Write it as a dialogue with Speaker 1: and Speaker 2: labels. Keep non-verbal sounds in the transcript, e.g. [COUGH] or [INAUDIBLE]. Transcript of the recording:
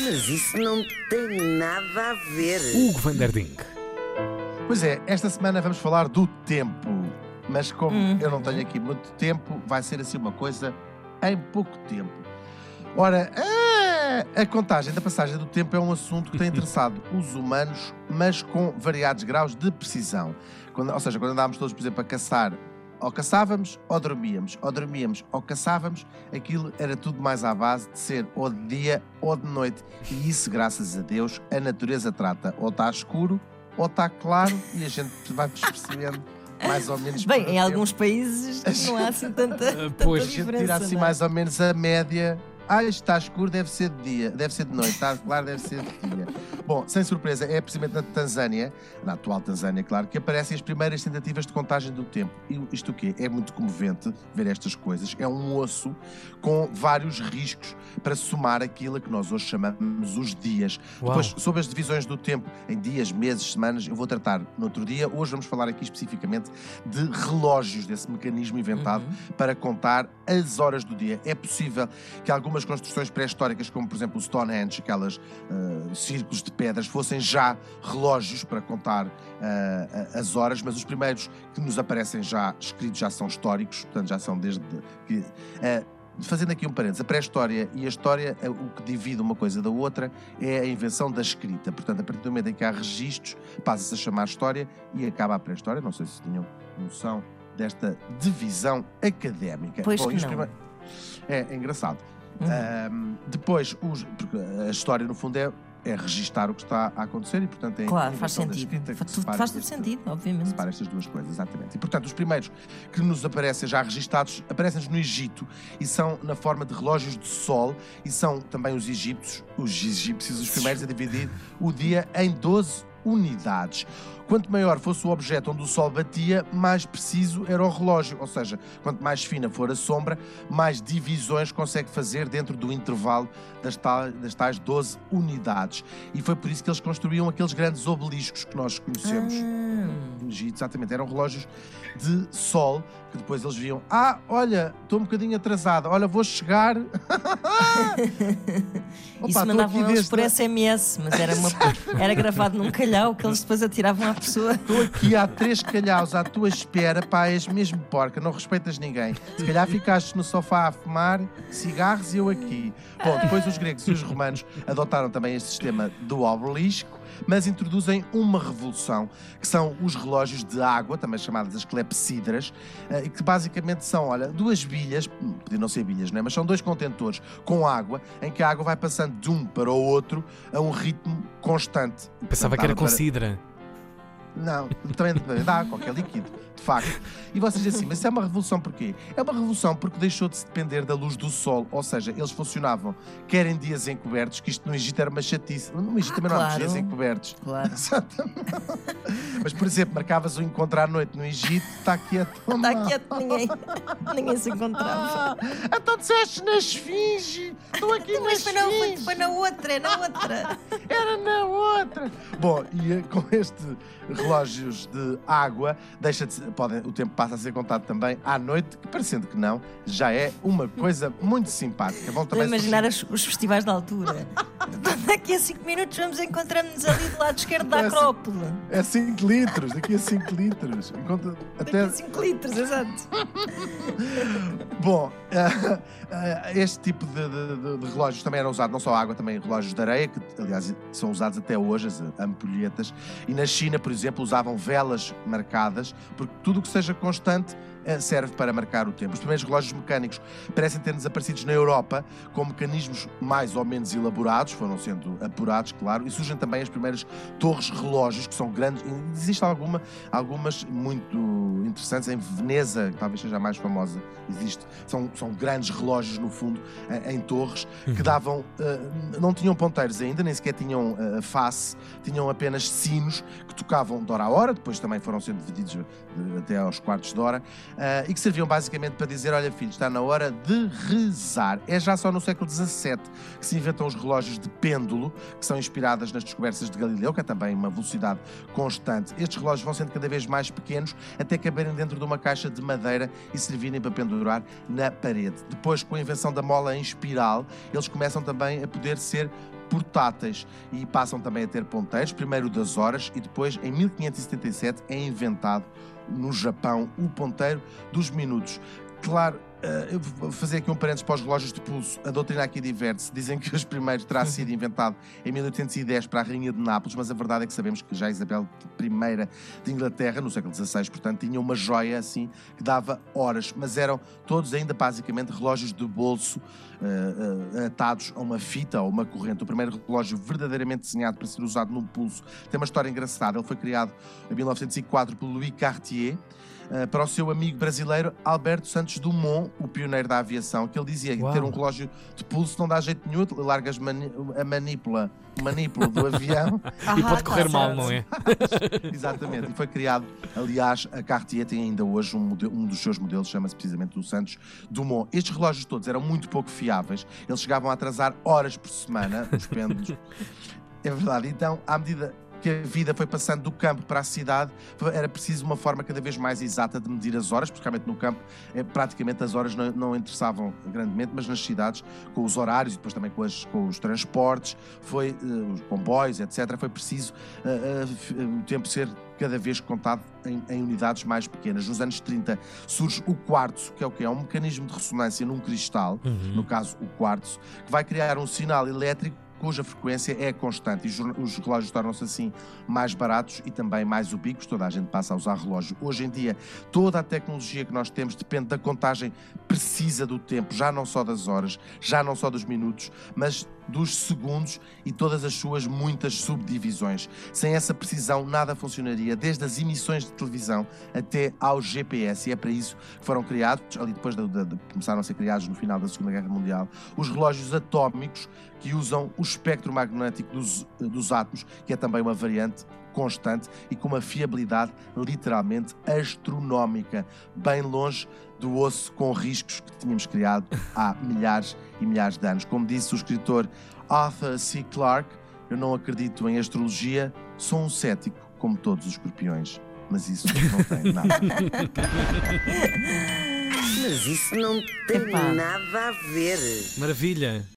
Speaker 1: Mas isso não tem nada a ver.
Speaker 2: Hugo van der Dink.
Speaker 3: Pois é, esta semana vamos falar do tempo. Mas como eu não tenho aqui muito tempo, vai ser assim uma coisa em pouco tempo. Ora, a, a contagem da passagem do tempo é um assunto que tem [LAUGHS] interessado os humanos, mas com variados graus de precisão. Quando- ou seja, quando andávamos todos, por exemplo, a caçar, ou caçávamos ou dormíamos, ou dormíamos ou caçávamos, aquilo era tudo mais à base de ser ou de dia ou de noite. E isso, graças a Deus, a natureza trata. Ou está escuro, ou está claro, e a gente vai percebendo mais ou menos.
Speaker 4: Bem, em
Speaker 3: tempo.
Speaker 4: alguns países não há assim tanta, [LAUGHS] tanta
Speaker 2: pois,
Speaker 3: A gente
Speaker 4: diferença.
Speaker 3: tira assim
Speaker 4: não é?
Speaker 3: mais ou menos a média. Ah, está escuro, deve ser de dia, deve ser de noite, está claro, deve ser de dia. Bom, sem surpresa, é precisamente na Tanzânia, na atual Tanzânia, claro, que aparecem as primeiras tentativas de contagem do tempo. E isto o quê? É muito comovente ver estas coisas. É um osso com vários riscos para somar aquilo a que nós hoje chamamos os dias.
Speaker 2: Uau.
Speaker 3: Depois, sobre as divisões do tempo em dias, meses, semanas, eu vou tratar no outro dia. Hoje vamos falar aqui especificamente de relógios, desse mecanismo inventado para contar as horas do dia. É possível que algumas construções pré-históricas, como por exemplo o Stonehenge, aquelas ah, círculos de pedras, fossem já relógios para contar a- as horas, mas os primeiros que nos aparecem já escritos já são históricos, portanto já são desde que. ah, Fazendo aqui um parênteses, a pré-história e a história, o que divide uma coisa da outra é a invenção da escrita. Portanto, a partir do momento em que há registros, passa-se a chamar história e acaba a pré-história. Não sei se tinham noção desta divisão académica.
Speaker 4: Pois que
Speaker 3: e os
Speaker 4: não.
Speaker 3: prime- É, é engraçado.
Speaker 4: Uhum.
Speaker 3: Depois, os- a história, no fundo, é, é registar o que está a acontecer e, portanto, é
Speaker 4: Claro, faz sentido. Faz tudo, faz
Speaker 3: este-
Speaker 4: sentido, obviamente.
Speaker 3: separa estas duas coisas, exatamente. E, portanto, os primeiros que nos aparecem já registados aparecem-nos no Egito e são na forma de relógios de sol e são também os egípcios, os egípcios, os primeiros a dividir o dia em 12 unidades. Quanto maior fosse o objeto onde o sol batia, mais preciso era o relógio, ou seja, quanto mais fina for a sombra, mais divisões consegue fazer dentro do intervalo das tais, das tais 12 unidades. E foi por isso que eles construíam aqueles grandes obeliscos que nós conhecemos
Speaker 4: Ah,
Speaker 3: no Egito, exatamente, eram relógios de sol que depois eles viam, ah, olha, estou um bocadinho atrasado, olha, vou chegar. [LAUGHS] Opa,
Speaker 4: Isso mandavam eles
Speaker 3: desde-
Speaker 4: por SMS, mas era, uma, [LAUGHS] era gravado num calhau que eles depois atiravam à pessoa.
Speaker 3: Estou aqui há três calhaus à tua espera, pá, és mesmo porca, não respeitas ninguém. Se calhar ficaste no sofá a fumar cigarros e eu aqui. Bom, depois os gregos e os romanos adotaram também este sistema do obelisco, mas introduzem uma revolução, que são os relógios de água, também chamadas as clepsidras, eh, e que basicamente são, olha, duas bilhas, podiam não ser bilhas, não é? mas são dois contentores com água, em que a água vai passando de um para o outro a um ritmo constante.
Speaker 2: Pensava que era com
Speaker 3: para-
Speaker 2: sidra.
Speaker 3: Não, também dá, qualquer líquido, de facto. E vocês dizem assim, mas isso é uma revolução porquê? É uma revolução porque deixou de se depender da luz do sol, ou seja, eles funcionavam quer em dias encobertos, que isto no Egito era uma chatice. No Egito
Speaker 4: Ah,
Speaker 3: também não há
Speaker 4: claro.
Speaker 3: dias encobertos.
Speaker 4: Claro.
Speaker 3: Exatamente. Mas, por exemplo, marcavas o encontro à noite no Egito, está quieto.
Speaker 4: Está quieto, ninguém, [LAUGHS] ninguém se encontrava.
Speaker 3: Ah, então disseste na esfinge, estou aqui na
Speaker 4: Mas foi na, foi,
Speaker 3: esfinge.
Speaker 4: foi na outra, é na outra.
Speaker 3: Era na outra. Bom, e eh, com este relógios de água, deixa de podem, o tempo passa a ser contado também à noite, que parecendo que não, já é uma coisa muito simpática. Vão também
Speaker 4: imaginar as- os festivais da altura. [LAUGHS] [LAUGHS] Daqui a 5 minutos vamos encontrar-nos ali do lado esquerdo da Acrópole.
Speaker 3: É 5 litros, daqui a 5 litros. Encontra-
Speaker 4: Daqui
Speaker 3: Até,
Speaker 4: a 5 litros, exato. [LAUGHS]
Speaker 3: Bom, eh, eh, este tipo de, de- de- relógios também era usado, não só água, também relógios de areia, que aliás são usados até hoje, as ampulhetas. E na China, por exemplo, usavam velas marcadas, porque tudo o que seja constante serve para marcar o tempo. Os primeiros relógios mecânicos parecem ter desaparecidos na Europa, com mecanismos mais ou menos elaborados, foram sendo apurados, claro, e surgem também as primeiras torres relógios, que são grandes. Existe alguma, algumas muito interessantes em Veneza, que talvez seja a mais famosa, existe. São, são grandes relógios, no fundo, em, em torres, que davam. eh, não tinham ponteiros ainda, nem sequer tinham eh, face, tinham apenas sinos que tocavam de hora a hora, depois também foram sendo divididos eh, até aos quartos de hora, eh, e que serviam basicamente para dizer: olha, filho, está na hora de rezar. É já só no século XVII que se inventam os relógios de pêndulo, que são inspiradas nas descobertas de Galileu, que é também uma velocidade constante. Estes relógios vão sendo cada vez mais pequenos até caberem dentro de uma caixa de madeira e servirem para pendurar na parede. Depois, com a invenção da mola em espiral, eles começam também a poder ser portáteis e passam também a ter ponteiros, primeiro das horas e depois, em 1577, é inventado no Japão o ponteiro dos minutos. Claro, eu vou fazer aqui um parênteses para os relógios de pulso. A doutrina aqui diverte-se. Dizem que os primeiros terá sido inventado em 1810 para a Rainha de Nápoles, mas a verdade é que sabemos que já Isabel I de Inglaterra, no século XVI, portanto, tinha uma joia assim que dava horas, mas eram todos ainda basicamente relógios de bolso uh, uh, atados a uma fita ou uma corrente. O primeiro relógio verdadeiramente desenhado para ser usado no pulso tem uma história engraçada. Ele foi criado em 1904 por Louis Cartier. Para o seu amigo brasileiro Alberto Santos Dumont, o pioneiro da aviação, que ele dizia que ter um relógio de pulso não dá jeito nenhum, largas mani a manipula, manipula do avião. [LAUGHS]
Speaker 2: e pode correr mal, não é?
Speaker 3: Exatamente, e foi criado, aliás, a Cartier tem ainda hoje um, modelo, um dos seus modelos, chama-se precisamente do Santos Dumont. Estes relógios todos eram muito pouco fiáveis, eles chegavam a atrasar horas por semana, os pêndulos. [LAUGHS] É verdade. Então, à medida que a vida foi passando do campo para a cidade, era preciso uma forma cada vez mais exata de medir as horas, porque realmente no campo é, praticamente as horas não, não, interessavam grandemente, mas nas cidades, com os horários e depois também com, as, com os transportes, foi, uh, os comboios, etc., foi preciso uh, uh, o tempo ser cada vez contado em, em, unidades mais pequenas. Nos anos 30 surge o quartzo, que é o que é um mecanismo de ressonância num cristal, uhum. no caso o quartzo, que vai criar um sinal elétrico cuja frequência é constante. E os relógios tornam-se assim mais baratos e também mais ubíquos, toda a gente passa a usar relógio. Hoje em dia, toda a tecnologia que nós temos depende da contagem precisa do tempo, já não só das horas, já não só dos minutos, mas dos segundos e todas as suas muitas subdivisões. Sem essa precisão, nada funcionaria, desde as emissões de televisão até ao GPS. E é para isso que foram criados, ali depois de, de, de, começaram a ser criados no final da Segunda Guerra Mundial, os relógios atómicos que usam o espectro magnético dos, dos átomos, que é também uma variante constante e com uma fiabilidade literalmente astronómica, bem longe do osso com riscos que tínhamos criado há [LAUGHS] milhares e milhares de anos. Como disse o escritor Arthur C. Clarke, eu não acredito em astrologia, sou um cético, como todos os escorpiões. Mas isso não tem [LAUGHS] nada.
Speaker 1: Mas isso não tem Epá. nada a ver.
Speaker 2: Maravilha.